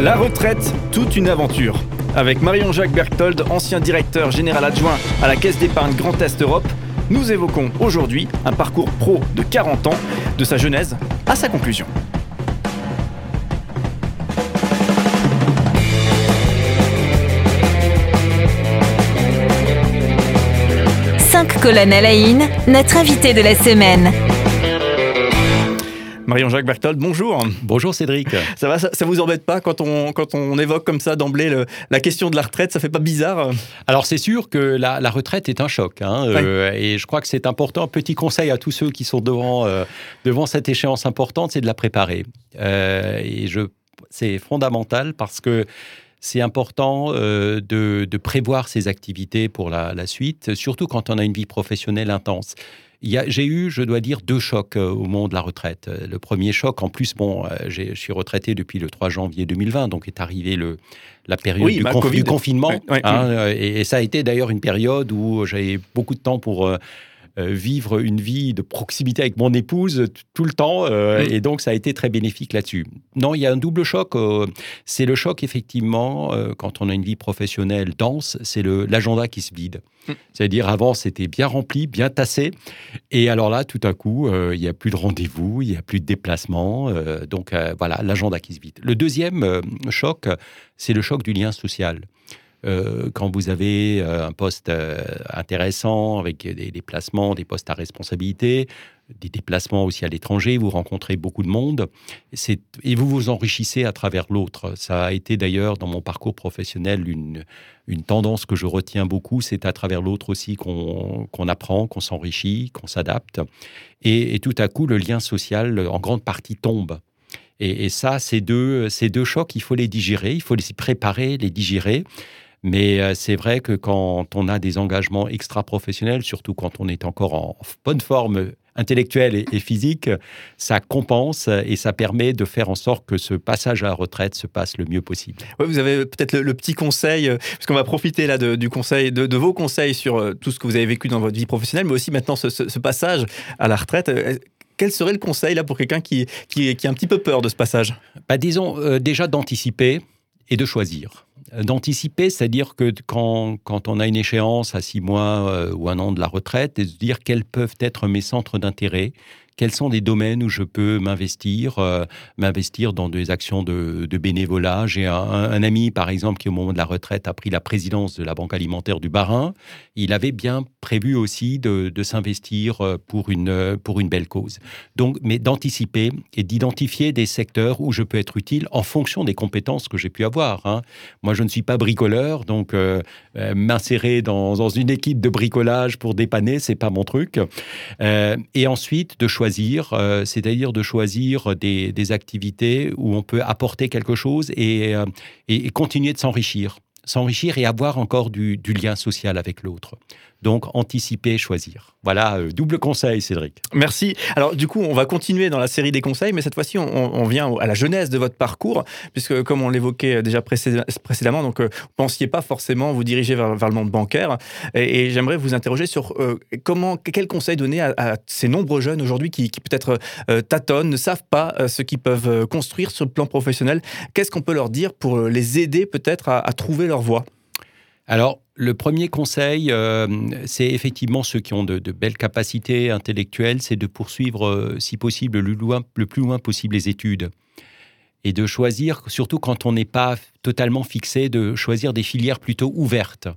La retraite, toute une aventure. Avec Marion-Jacques Berthold, ancien directeur général adjoint à la Caisse d'épargne Grand Est Europe, nous évoquons aujourd'hui un parcours pro de 40 ans, de sa genèse à sa conclusion. Cinq colonnes à la notre invité de la semaine. Marion-Jacques Berthold, bonjour. Bonjour Cédric. Ça va, ça, vous embête pas quand on, quand on évoque comme ça d'emblée la question de la retraite Ça fait pas bizarre? Alors c'est sûr que la, retraite est un choc. Hein, euh, et je crois que c'est important. Petit conseil à tous ceux qui sont devant, euh, devant cette échéance importante, c'est de la préparer. Euh, et je, c'est fondamental parce que c'est important de, de, prévoir ses activités pour la, la suite, surtout quand on a une vie professionnelle intense. J'ai eu, je dois dire, deux chocs euh, au moment de la retraite. Euh, le premier choc, en plus, bon, euh, je suis retraité depuis le 3 janvier 2020, donc est arrivé le, la période du, confinement. Hein, et, ça a été d'ailleurs une période où j'avais beaucoup de temps pour vivre une vie de proximité avec mon épouse tout le temps. Euh, mm. Et donc, ça a été très bénéfique là-dessus. Non, il y a un double choc. Euh, c'est le choc, effectivement, quand on a une vie professionnelle dense, c'est l'agenda qui se vide. Mm. C'est-à-dire, avant, c'était bien rempli, bien tassé. Et alors là, tout à coup, il n'y a plus de rendez-vous, il n'y a plus de déplacements. donc, voilà, l'agenda qui se vide. Le deuxième choc, c'est le choc du lien social. Euh, quand vous avez euh, un poste euh, intéressant avec des déplacements, des postes à responsabilité, des déplacements aussi à l'étranger, vous rencontrez beaucoup de monde et vous vous enrichissez à travers l'autre. Ça a été d'ailleurs dans mon parcours professionnel une, tendance que je retiens beaucoup, c'est à travers l'autre aussi qu'on apprend, qu'on s'enrichit, qu'on s'adapte. Et, tout à coup, le lien social en grande partie tombe. Et, et ça, ces deux, ces deux chocs, il faut les digérer, il faut les préparer, les digérer. Mais euh, c'est vrai que quand on a des engagements extra-professionnels, surtout quand on est encore en bonne forme intellectuelle et, physique, ça compense et ça permet de faire en sorte que ce passage à la retraite se passe le mieux possible. vous avez peut-être le, petit conseil, euh, puisqu'on va profiter là de, du conseil, de, vos conseils sur euh, tout ce que vous avez vécu dans votre vie professionnelle, mais aussi maintenant ce, passage à la retraite. Quel serait le conseil là pour quelqu'un qui, qui, qui, a un petit peu peur de ce passage? Bah, Disons déjà d'anticiper et de choisir d'anticiper, c'est-à-dire que quand, quand, on a une échéance à six mois euh, ou un an de la retraite, et de se dire quels peuvent être mes centres d'intérêt, quels sont des domaines où je peux m'investir, euh, m'investir dans des actions de, bénévolat? J'ai un, ami, par exemple, qui au moment de la retraite a pris la présidence de la Banque alimentaire du Barin. Il avait bien prévu aussi de, s'investir euh, pour une, pour une belle cause. Donc, mais d'anticiper et d'identifier des secteurs où je peux être utile en fonction des compétences que j'ai pu avoir. Hein. Moi, je ne suis pas bricoleur, donc euh, m'insérer dans, dans, une équipe de bricolage pour dépanner, c'est pas mon truc. et ensuite, de choisir euh, c'est-à-dire de choisir des, activités où on peut apporter quelque chose et, euh, continuer de s'enrichir. S'enrichir et avoir encore du lien social avec l'autre. Donc, anticiper, choisir. Voilà, euh, double conseil, Cédric. Merci. Alors, du coup, on va continuer dans la série des conseils, mais cette fois-ci, on, vient à la genèse de votre parcours, puisque, comme on l'évoquait déjà précédemment, donc, euh, vous ne pensiez pas forcément vous diriger vers, le monde bancaire. Et, j'aimerais vous interroger sur euh, comment, quel conseil donner à, ces nombreux jeunes aujourd'hui qui, peut-être tâtonnent, ne savent pas ce qu'ils peuvent construire sur le plan professionnel. Qu'est-ce qu'on peut leur dire pour les aider peut-être à trouver leur voie? Alors, le premier conseil, euh, c'est effectivement ceux qui ont de, belles capacités intellectuelles, c'est de poursuivre, euh, si possible, le, le, plus loin possible les études. Et de choisir, surtout quand on n'est pas totalement fixé, de choisir des filières plutôt ouvertes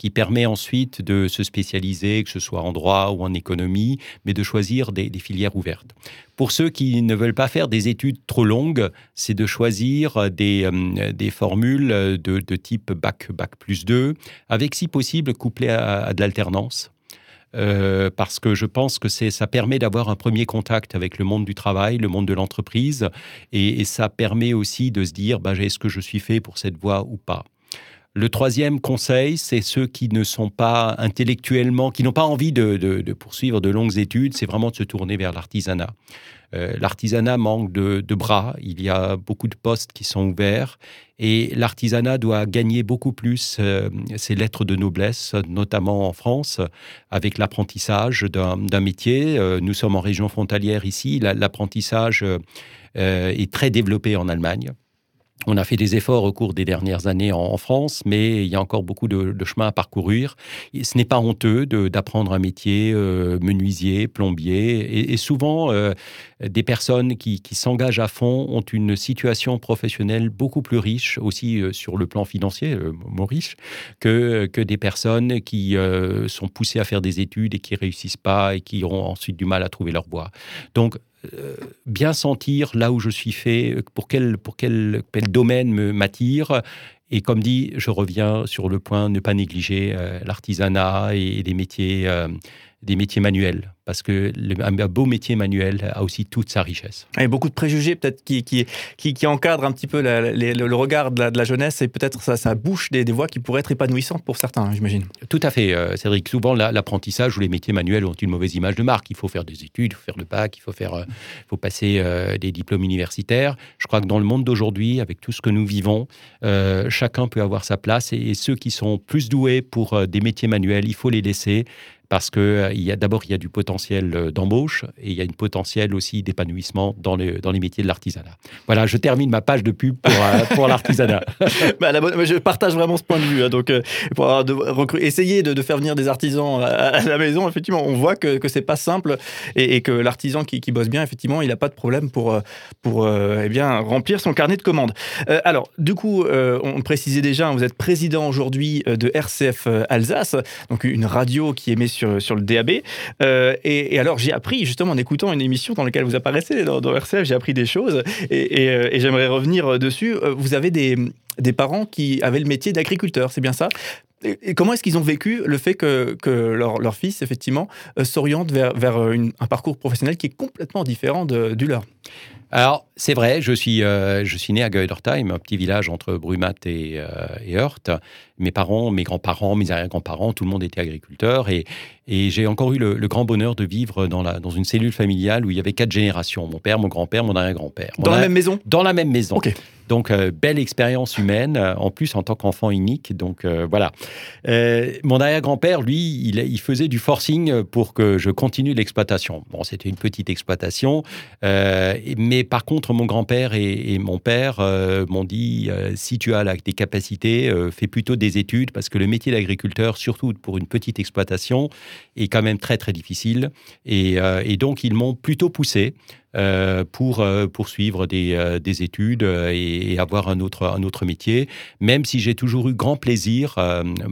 qui permet ensuite de se spécialiser, que ce soit en droit ou en économie, mais de choisir des, filières ouvertes. Pour ceux qui ne veulent pas faire des études trop longues, c'est de choisir des, euh, formules de, type bac, bac plus 2, avec si possible couplé à, de l'alternance. Euh, parce que je pense que ça permet d'avoir un premier contact avec le monde du travail, le monde de l'entreprise, et, ça permet aussi de se dire, bah, est-ce que je suis fait pour cette voie ou pas? Le troisième conseil, c'est ceux qui ne sont pas intellectuellement, qui n'ont pas envie de, poursuivre de longues études, c'est vraiment de se tourner vers l'artisanat. Euh, l'artisanat manque de, bras, il y a beaucoup de postes qui sont ouverts et l'artisanat doit gagner beaucoup plus euh, ses lettres de noblesse, notamment en France, avec l'apprentissage d'un métier. Euh, nous sommes en région frontalière ici, l'apprentissage est très développé en Allemagne. On a fait des efforts au cours des dernières années en, France, mais il y a encore beaucoup de, chemin à parcourir. ce n'est pas honteux d'apprendre un métier euh, menuisier, plombier, et, souvent euh, des personnes qui, s'engagent à fond ont une situation professionnelle beaucoup plus riche, aussi euh, sur le plan financier, moins riche, que, que des personnes qui sont poussées à faire des études et qui réussissent pas et qui auront ensuite du mal à trouver leur voie. Donc euh, bien sentir là où je suis fait, pour quel, pour quel, quel domaine m'attire. Et comme dit, je reviens sur le point ne pas négliger euh, l'artisanat et, les métiers, euh, des métiers manuels parce que le, un beau métier manuel a aussi toute sa richesse. Il y a beaucoup de préjugés peut-être qui, qui, qui, encadrent un petit peu le, regard de la, jeunesse et peut-être ça, ça bouche des, des, voies qui pourraient être épanouissantes pour certains, hein, j'imagine. Tout à fait, euh, Cédric. Souvent, l'apprentissage ou les métiers manuels ont une mauvaise image de marque. Il faut faire des études, il faut faire le bac, il faut, faire, euh, faut passer euh, des diplômes universitaires. Je crois que dans le monde d'aujourd'hui, avec tout ce que nous vivons, chacun peut avoir sa place et, et ceux qui sont plus doués pour des métiers manuels, il faut les laisser parce que euh, il y a d'abord il y a du potentiel euh, d'embauche et il y a une potentiel aussi d'épanouissement dans, dans les métiers de l'artisanat. Voilà, je termine ma page de pub pour, euh, pour l'artisanat. bah, je partage vraiment ce point de vue. Hein, donc, pour de, essayer de, faire venir des artisans à, la maison, effectivement, on voit que, que c'est pas simple et, que l'artisan qui, qui, bosse bien, effectivement, il n'a pas de problème pour, pour eh bien, remplir son carnet de commandes. alors, du coup, on précisait déjà, vous êtes président aujourd'hui de RCF Alsace, donc une radio qui émet sur sur, le DAB. Euh, et, alors, j'ai appris, justement, en écoutant une émission dans laquelle vous apparaissez dans, RCF, j'ai appris des choses et, euh, j'aimerais revenir dessus. Euh, vous avez des parents qui avaient le métier d'agriculteur, c'est bien ça? Et comment est-ce qu'ils ont vécu le fait que, que leur, leur, fils, effectivement, s'oriente vers, vers un parcours professionnel qui est complètement différent de, du leur? Alors, c'est vrai, je suis, je suis né à Geudertheim, un petit village entre Brumat et, et Heurt mes parents, mes grands-parents, mes arrière-grands-parents, tout le monde était agriculteur. Et, et j'ai encore eu le, grand bonheur de vivre dans, la, dans une cellule familiale où il y avait quatre générations mon père, mon grand-père, mon arrière-grand-père. Dans la même maison? Dans la même maison. Donc, euh, belle expérience humaine, euh, en plus en tant qu'enfant unique. Donc, euh, voilà. mon arrière-grand-père, lui, il, faisait du forcing pour que je continue l'exploitation. Bon, c'était une petite exploitation. mais par contre, mon grand-père et, mon père m'ont dit si tu as des capacités, fais plutôt des études parce que le métier d'agriculteur, surtout pour une petite exploitation, est quand même très très difficile. Et, donc ils m'ont plutôt poussé pour euh, poursuivre des, euh, des études et, avoir un autre, un autre métier, même si j'ai toujours eu grand plaisir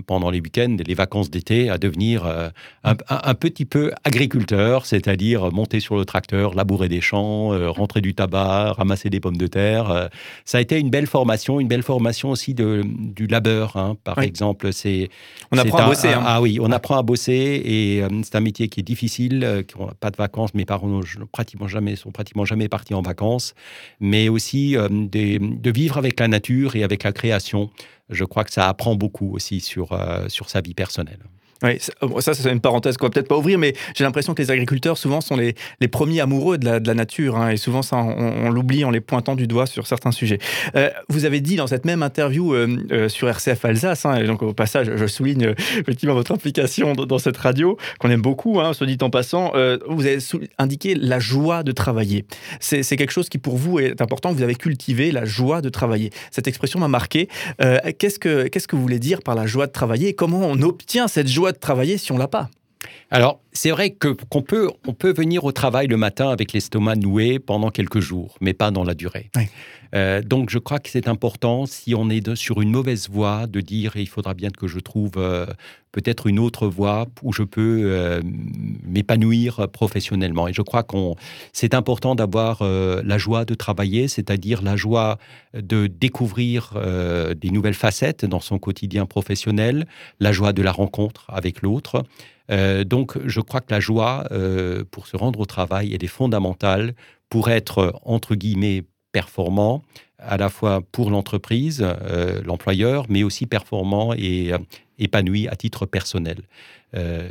pendant les week-ends, les vacances d'été, à devenir un, un, petit peu agriculteur, c'est-à-dire monter sur le tracteur, labourer des champs, rentrer du tabac, ramasser des pommes de terre. ça a été une belle formation, une belle formation aussi de, du labeur, hein. par exemple. C'est, on apprend à bosser. Hein. Ah oui, on apprend à bosser et c'est un métier qui est difficile, qui n'a pas de vacances. Mes parents n'ont pratiquement jamais pratiquement jamais partis en vacances, mais aussi euh, de vivre avec la nature et avec la création. Je crois que ça apprend beaucoup aussi sur, euh, sur sa vie personnelle. Oui, euh, ça, c'est une parenthèse qu'on va peut-être pas ouvrir, mais j'ai l'impression que les agriculteurs, souvent, sont les, les premiers amoureux de la, nature. Hein, et souvent, ça, on, l'oublie en les pointant du doigt sur certains sujets. Euh, vous avez dit dans cette même interview euh, sur RCF Alsace, hein, et donc au passage, je souligne effectivement votre implication dans, cette radio, qu'on aime beaucoup, hein, soit dit en passant. vous avez indiqué la joie de travailler. C'est quelque chose qui, pour vous, est important. Vous avez cultivé la joie de travailler. Cette expression m'a marqué. Que Qu'est-ce que vous voulez dire par la joie de travailler Comment on obtient cette joie de travailler si on l'a pas alors, c'est vrai que qu'on peut, on peut venir au travail le matin avec l'estomac noué pendant quelques jours, mais pas dans la durée. Euh, donc, je crois que c'est important, si on est sur une mauvaise voie, de dire il faudra bien que je trouve euh, peut-être une autre voie où je peux euh, m'épanouir professionnellement. Et je crois qu'on c'est important d'avoir la joie de travailler, c'est-à-dire la joie de découvrir des nouvelles facettes dans son quotidien professionnel, la joie de la rencontre avec l'autre. Euh, donc, je crois que la joie, euh, pour se rendre au travail, elle est fondamentale pour être, entre guillemets, performant, à la fois pour l'entreprise, euh, l'employeur, mais aussi performant et épanoui à titre personnel.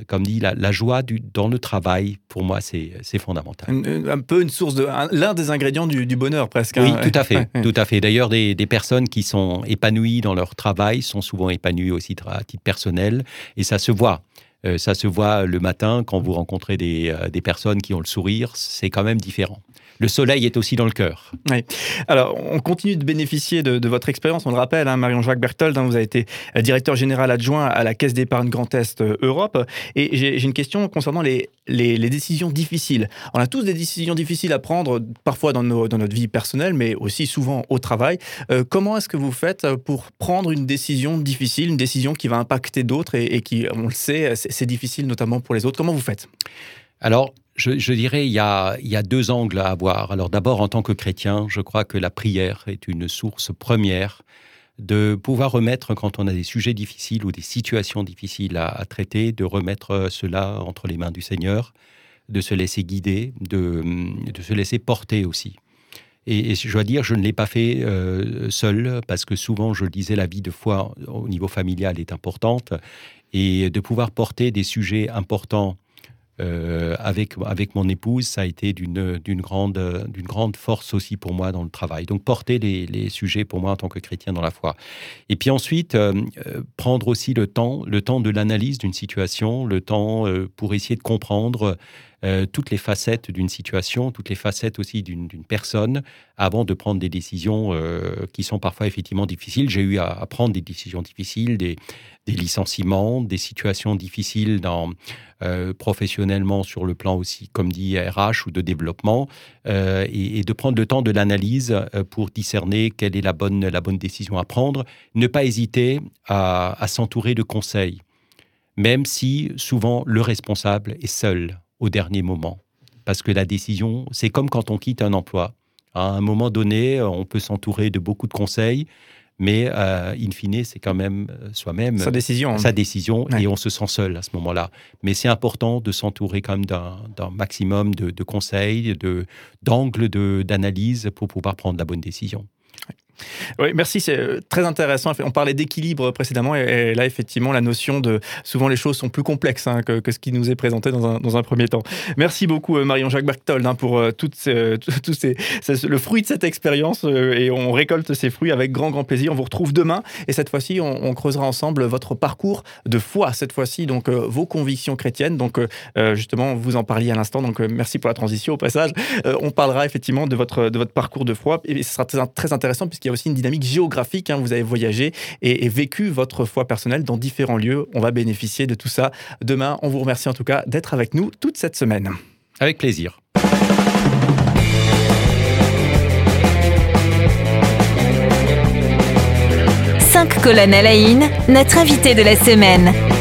comme dit, la, joie du, dans le travail, pour moi, c'est fondamental. Un, peu une source de. l'un des ingrédients du, bonheur, presque. Oui, hein. tout à fait. tout à fait. D'ailleurs, des, des, personnes qui sont épanouies dans leur travail sont souvent épanouies aussi à titre personnel, et ça se voit. Euh, ça se voit le matin quand vous rencontrez euh, des, personnes qui ont le sourire, c'est quand même différent. Le soleil est aussi dans le cœur. Oui. Alors, on continue de bénéficier de, votre expérience. On le rappelle, hein, Marion-Jacques Berthold, hein, vous avez été euh, directeur général adjoint à la Caisse d'épargne Grand Est euh, Europe. Et j'ai une question concernant les, les, décisions difficiles. On a tous des décisions difficiles à prendre, parfois dans, dans notre vie personnelle, mais aussi souvent au travail. Euh, comment est-ce que vous faites pour prendre une décision difficile, une décision qui va impacter d'autres et, et qui, on le sait, c'est difficile notamment pour les autres? Comment vous faites? Alors, je, dirais il y, a, deux angles à avoir. Alors d'abord, en tant que chrétien, je crois que la prière est une source première de pouvoir remettre, quand on a des sujets difficiles ou des situations difficiles à, traiter, de remettre cela entre les mains du Seigneur, de se laisser guider, de, de se laisser porter aussi. Et, je dois dire, je ne l'ai pas fait euh, seul, parce que souvent, je le disais, la vie de foi au niveau familial est importante, et de pouvoir porter des sujets importants euh, avec, avec mon épouse, ça a été d'une grande, d'une grande force aussi pour moi dans le travail. Donc porter les, les, sujets pour moi en tant que chrétien dans la foi. Et puis ensuite, euh, euh, prendre aussi le temps, le temps de l'analyse d'une situation, le temps pour essayer de comprendre euh, toutes les facettes d'une situation, toutes les facettes aussi d'une personne, avant de prendre des décisions euh, qui sont parfois effectivement difficiles. J'ai eu à, prendre des décisions difficiles, des, licenciements, des situations difficiles dans, euh, professionnellement sur le plan aussi, comme dit RH ou de développement, et, de prendre le temps de l'analyse pour discerner quelle est la bonne, la bonne décision à prendre. Ne pas hésiter à s'entourer de conseils, même si souvent le responsable est seul au dernier moment. Parce que la décision, c'est comme quand on quitte un emploi. À un moment donné, on peut s'entourer de beaucoup de conseils, mais euh, in fine, c'est quand même euh, soi-même sa décision, sa décision et on se sent seul à ce moment-là. Mais c'est important de s'entourer quand même d'un maximum de, de conseils, d'angles d'analyse pour pouvoir prendre la bonne décision. Oui, merci, c'est euh, très intéressant. On parlait d'équilibre précédemment, et, là, effectivement, la notion de souvent les choses sont plus complexes hein, que, ce qui nous est présenté dans un, premier temps. Merci beaucoup, euh, Marion-Jacques Berthold, hein, pour euh, tout le fruit de cette expérience, et on récolte ces fruits avec grand, grand plaisir. On vous retrouve demain, et cette fois-ci, on, creusera ensemble votre parcours de foi, cette fois-ci, donc vos convictions chrétiennes. Donc, justement, vous en parliez à l'instant, donc merci pour la transition au passage. on parlera effectivement de votre, de votre parcours de foi, et ce sera très, très intéressant puisqu'il y a aussi une dynamique géographique. Hein. vous avez voyagé et, vécu votre foi personnelle dans différents lieux. On va bénéficier de tout ça demain. On vous remercie en tout cas d'être avec nous toute cette semaine. Avec plaisir. Cinq colonnes à la notre invité de la semaine.